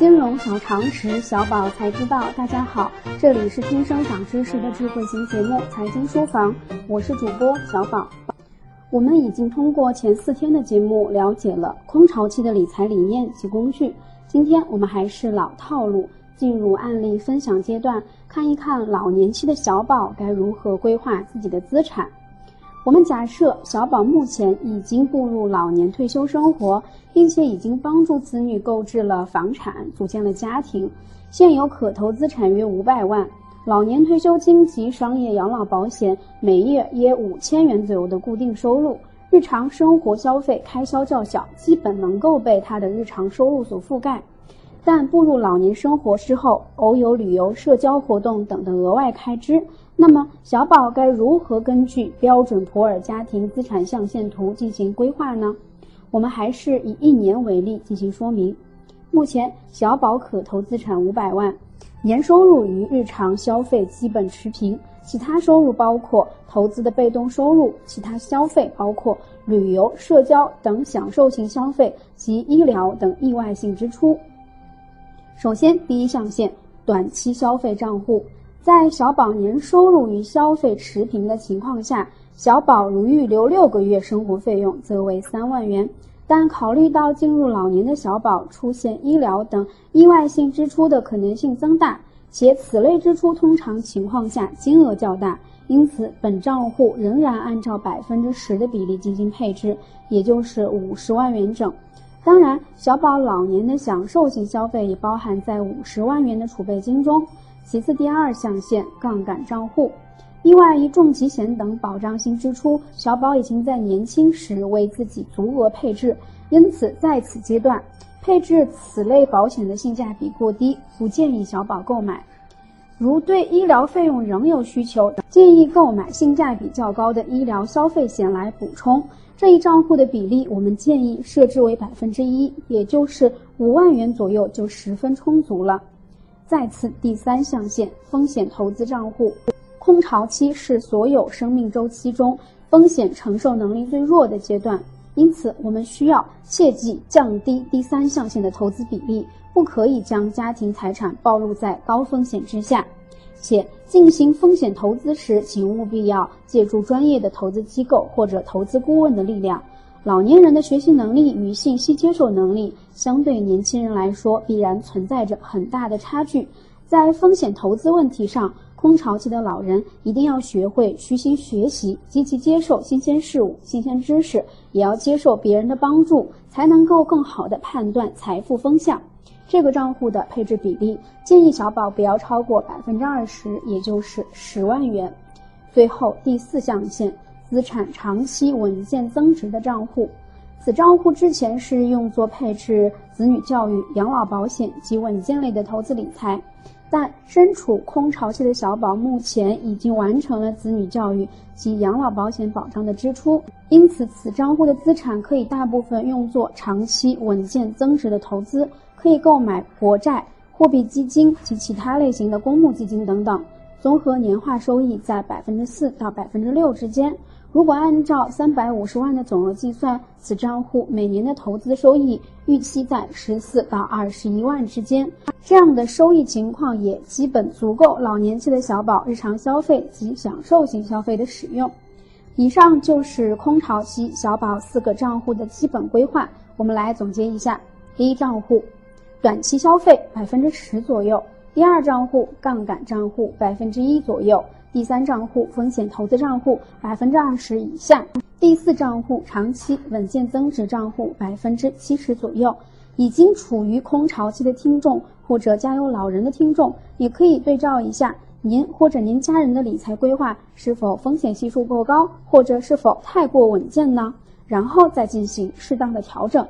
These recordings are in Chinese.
金融小常识，小宝才知道。大家好，这里是听声长知识的智慧型节目《财经书房》，我是主播小宝。我们已经通过前四天的节目了解了空巢期的理财理念及工具。今天我们还是老套路，进入案例分享阶段，看一看老年期的小宝该如何规划自己的资产。我们假设小宝目前已经步入老年退休生活，并且已经帮助子女购置了房产，组建了家庭，现有可投资产约五百万，老年退休金及商业养老保险每月约五千元左右的固定收入，日常生活消费开销较小，基本能够被他的日常收入所覆盖。但步入老年生活之后，偶有旅游、社交活动等的额外开支。那么，小宝该如何根据标准普尔家庭资产象限图进行规划呢？我们还是以一年为例进行说明。目前，小宝可投资产五百万，年收入与日常消费基本持平，其他收入包括投资的被动收入，其他消费包括旅游、社交等享受型消费及医疗等意外性支出。首先，第一象限，短期消费账户。在小宝年收入与消费持平的情况下，小宝如预留六个月生活费用，则为三万元。但考虑到进入老年的小宝出现医疗等意外性支出的可能性增大，且此类支出通常情况下金额较大，因此本账户仍然按照百分之十的比例进行配置，也就是五十万元整。当然，小宝老年的享受型消费也包含在五十万元的储备金中。其次，第二象限杠杆账户，意外与重疾险等保障性支出，小宝已经在年轻时为自己足额配置，因此在此阶段配置此类保险的性价比过低，不建议小宝购买。如对医疗费用仍有需求，建议购买性价比较高的医疗消费险来补充。这一账户的比例，我们建议设置为百分之一，也就是五万元左右就十分充足了。再次，第三象限风险投资账户，空巢期是所有生命周期中风险承受能力最弱的阶段，因此我们需要切记降低第三象限的投资比例，不可以将家庭财产暴露在高风险之下。且进行风险投资时，请务必要借助专业的投资机构或者投资顾问的力量。老年人的学习能力与信息接受能力相对年轻人来说，必然存在着很大的差距。在风险投资问题上，空巢期的老人一定要学会虚心学习，积极接受新鲜事物、新鲜知识，也要接受别人的帮助，才能够更好的判断财富风向。这个账户的配置比例，建议小宝不要超过百分之二十，也就是十万元。最后第四象限。资产长期稳健增值的账户，此账户之前是用作配置子女教育、养老保险及稳健类的投资理财，但身处空巢期的小宝目前已经完成了子女教育及养老保险保障的支出，因此此账户的资产可以大部分用作长期稳健增值的投资，可以购买国债、货币基金及其他类型的公募基金等等，综合年化收益在百分之四到百分之六之间。如果按照三百五十万的总额计算，此账户每年的投资收益预期在十四到二十一万之间。这样的收益情况也基本足够老年期的小宝日常消费及享受型消费的使用。以上就是空巢期小宝四个账户的基本规划。我们来总结一下：第一账户，短期消费百分之十左右；第二账户，杠杆账户百分之一左右。第三账户风险投资账户百分之二十以下，第四账户长期稳健增值账户百分之七十左右。已经处于空巢期的听众或者家有老人的听众，也可以对照一下您或者您家人的理财规划是否风险系数过高，或者是否太过稳健呢？然后再进行适当的调整。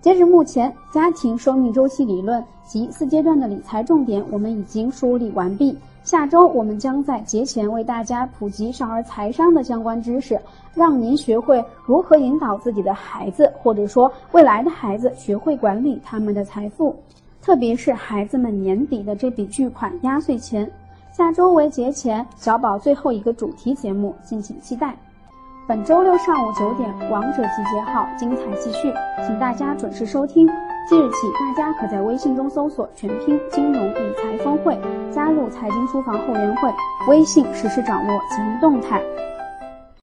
截至目前，家庭生命周期理论及四阶段的理财重点我们已经梳理完毕。下周我们将在节前为大家普及少儿财商的相关知识，让您学会如何引导自己的孩子，或者说未来的孩子学会管理他们的财富，特别是孩子们年底的这笔巨款压岁钱。下周为节前小宝最后一个主题节目，敬请期待。本周六上午九点，王者集结号精彩继续，请大家准时收听。即日起，大家可在微信中搜索“全拼金融理财峰会”，加入财经书房后援会，微信实时掌握金融动态。